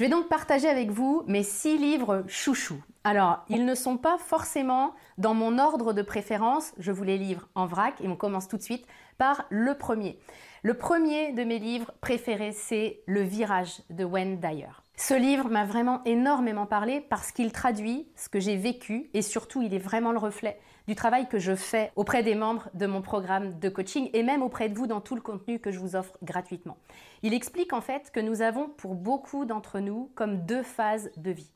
Je vais donc partager avec vous mes six livres chouchous. Alors, ils ne sont pas forcément dans mon ordre de préférence, je vous les livre en vrac et on commence tout de suite par le premier. Le premier de mes livres préférés, c'est Le Virage de Wayne Dyer. Ce livre m'a vraiment énormément parlé parce qu'il traduit ce que j'ai vécu et surtout il est vraiment le reflet du travail que je fais auprès des membres de mon programme de coaching et même auprès de vous dans tout le contenu que je vous offre gratuitement. Il explique en fait que nous avons pour beaucoup d'entre nous comme deux phases de vie.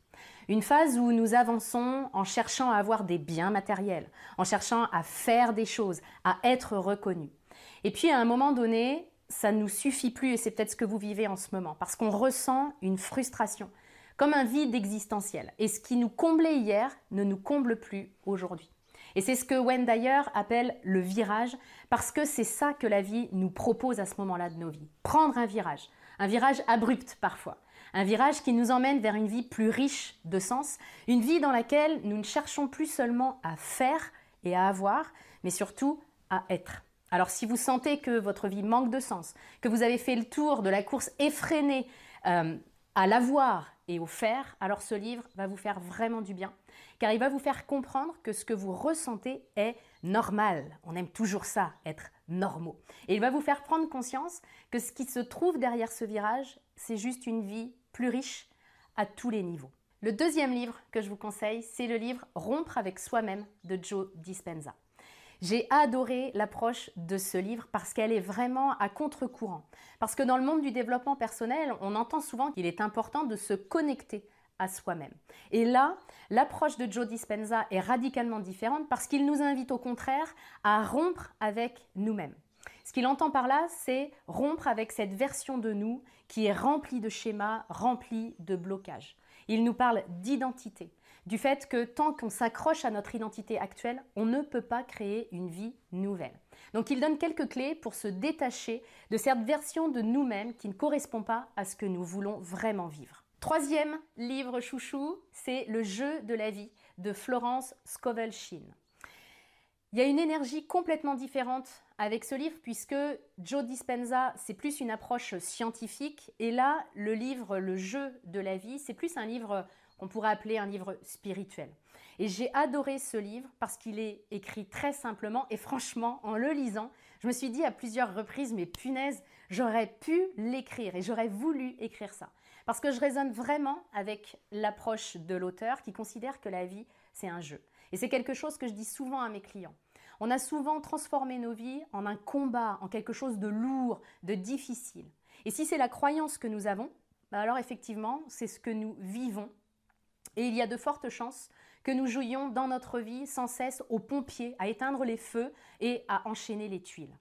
Une phase où nous avançons en cherchant à avoir des biens matériels, en cherchant à faire des choses, à être reconnus. Et puis à un moment donné, ça ne nous suffit plus et c'est peut-être ce que vous vivez en ce moment parce qu'on ressent une frustration, comme un vide existentiel. Et ce qui nous comblait hier ne nous comble plus aujourd'hui. Et c'est ce que Wayne d'ailleurs appelle le virage parce que c'est ça que la vie nous propose à ce moment-là de nos vies. Prendre un virage, un virage abrupt parfois, un virage qui nous emmène vers une vie plus riche de sens, une vie dans laquelle nous ne cherchons plus seulement à faire et à avoir, mais surtout à être. Alors si vous sentez que votre vie manque de sens, que vous avez fait le tour de la course effrénée euh, à l'avoir et au faire, alors ce livre va vous faire vraiment du bien, car il va vous faire comprendre que ce que vous ressentez est normal. On aime toujours ça, être normaux. Et il va vous faire prendre conscience que ce qui se trouve derrière ce virage, c'est juste une vie plus riche à tous les niveaux. Le deuxième livre que je vous conseille, c'est le livre Rompre avec soi-même de Joe Dispenza. J'ai adoré l'approche de ce livre parce qu'elle est vraiment à contre-courant. Parce que dans le monde du développement personnel, on entend souvent qu'il est important de se connecter à soi-même. Et là, l'approche de Joe Dispenza est radicalement différente parce qu'il nous invite au contraire à rompre avec nous-mêmes. Ce qu'il entend par là, c'est rompre avec cette version de nous qui est remplie de schémas, remplie de blocages. Il nous parle d'identité, du fait que tant qu'on s'accroche à notre identité actuelle, on ne peut pas créer une vie nouvelle. Donc il donne quelques clés pour se détacher de cette version de nous-mêmes qui ne correspond pas à ce que nous voulons vraiment vivre. Troisième livre chouchou, c'est Le jeu de la vie de Florence scovel Il y a une énergie complètement différente avec ce livre puisque Joe Dispenza, c'est plus une approche scientifique et là, le livre Le jeu de la vie, c'est plus un livre qu'on pourrait appeler un livre spirituel. Et j'ai adoré ce livre parce qu'il est écrit très simplement et franchement, en le lisant, je me suis dit à plusieurs reprises, mais punaise, j'aurais pu l'écrire et j'aurais voulu écrire ça. Parce que je résonne vraiment avec l'approche de l'auteur qui considère que la vie, c'est un jeu. Et c'est quelque chose que je dis souvent à mes clients. On a souvent transformé nos vies en un combat, en quelque chose de lourd, de difficile. Et si c'est la croyance que nous avons, bah alors effectivement, c'est ce que nous vivons et il y a de fortes chances que nous jouions dans notre vie sans cesse aux pompiers, à éteindre les feux et à enchaîner les tuiles.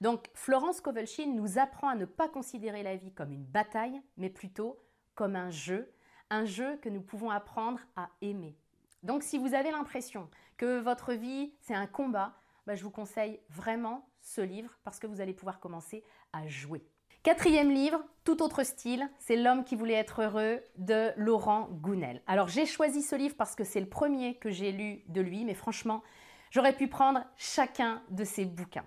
Donc Florence Kovelchin nous apprend à ne pas considérer la vie comme une bataille, mais plutôt comme un jeu, un jeu que nous pouvons apprendre à aimer. Donc si vous avez l'impression que votre vie c'est un combat, bah, je vous conseille vraiment ce livre parce que vous allez pouvoir commencer à jouer. Quatrième livre, tout autre style, c'est L'homme qui voulait être heureux de Laurent Gounel. Alors j'ai choisi ce livre parce que c'est le premier que j'ai lu de lui, mais franchement, j'aurais pu prendre chacun de ses bouquins.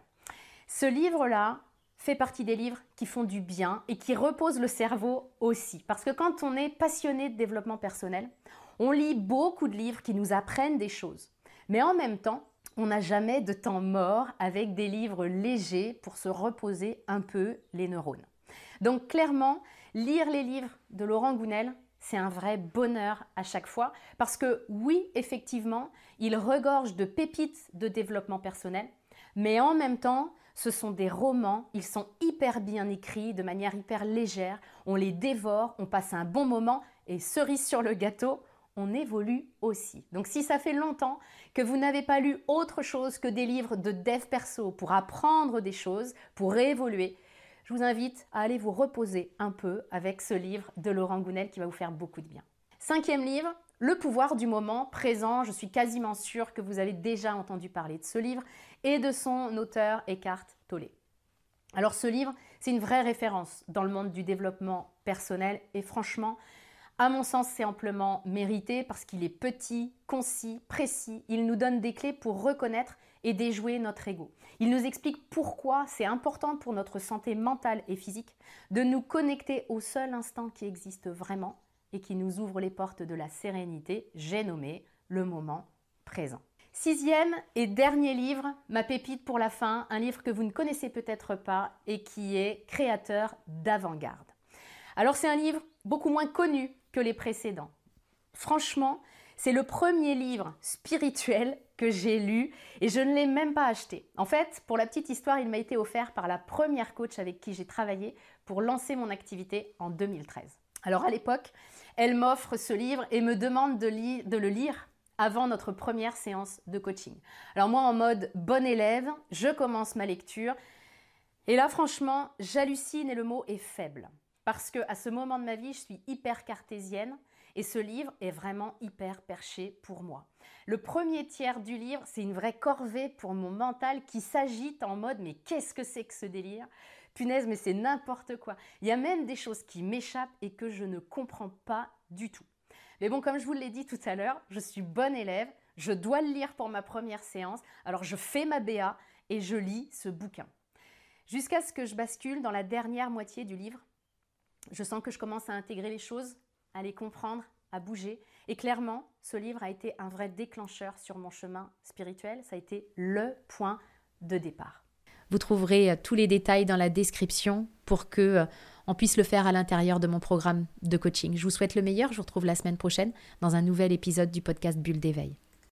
Ce livre-là fait partie des livres qui font du bien et qui reposent le cerveau aussi. Parce que quand on est passionné de développement personnel, on lit beaucoup de livres qui nous apprennent des choses. Mais en même temps, on n'a jamais de temps mort avec des livres légers pour se reposer un peu les neurones. Donc clairement, lire les livres de Laurent Gounel, c'est un vrai bonheur à chaque fois parce que oui, effectivement, il regorge de pépites de développement personnel, mais en même temps, ce sont des romans, ils sont hyper bien écrits, de manière hyper légère, on les dévore, on passe un bon moment et cerise sur le gâteau, on évolue aussi. Donc si ça fait longtemps que vous n'avez pas lu autre chose que des livres de dev perso pour apprendre des choses, pour évoluer, je vous invite à aller vous reposer un peu avec ce livre de Laurent Gounel qui va vous faire beaucoup de bien. Cinquième livre, Le pouvoir du moment présent, je suis quasiment sûre que vous avez déjà entendu parler de ce livre et de son auteur Eckhart Tolle. Alors ce livre, c'est une vraie référence dans le monde du développement personnel et franchement, à mon sens, c'est amplement mérité parce qu'il est petit, concis, précis. Il nous donne des clés pour reconnaître et déjouer notre ego. Il nous explique pourquoi c'est important pour notre santé mentale et physique de nous connecter au seul instant qui existe vraiment et qui nous ouvre les portes de la sérénité, j'ai nommé le moment présent. Sixième et dernier livre, ma pépite pour la fin, un livre que vous ne connaissez peut-être pas et qui est créateur d'avant-garde. Alors c'est un livre beaucoup moins connu que les précédents. Franchement, c'est le premier livre spirituel que j'ai lu et je ne l'ai même pas acheté. En fait, pour la petite histoire, il m'a été offert par la première coach avec qui j'ai travaillé pour lancer mon activité en 2013. Alors à l'époque, elle m'offre ce livre et me demande de, le lire avant notre première séance de coaching. Alors moi, en mode bon élève, je commence ma lecture et là, franchement, j'hallucine et le mot est faible. Parce que à ce moment de ma vie, je suis hyper cartésienne et ce livre est vraiment hyper perché pour moi. Le premier tiers du livre, c'est une vraie corvée pour mon mental qui s'agite en mode mais qu'est-ce que c'est que ce délire? Punaise, mais c'est n'importe quoi. Il y a même des choses qui m'échappent et que je ne comprends pas du tout. Mais bon, comme je vous l'ai dit tout à l'heure, je suis bonne élève, je dois le lire pour ma première séance, alors je fais ma BA et je lis ce bouquin. Jusqu'à ce que je bascule dans la dernière moitié du livre je sens que je commence à intégrer les choses, à les comprendre, à bouger. Et clairement, ce livre a été un vrai déclencheur sur mon chemin spirituel. Ça a été le point de départ. Vous trouverez euh, tous les détails dans la description pour que euh, on puisse le faire à l'intérieur de mon programme de coaching. Je vous souhaite le meilleur. Je vous retrouve la semaine prochaine dans un nouvel épisode du podcast Bulle d'éveil.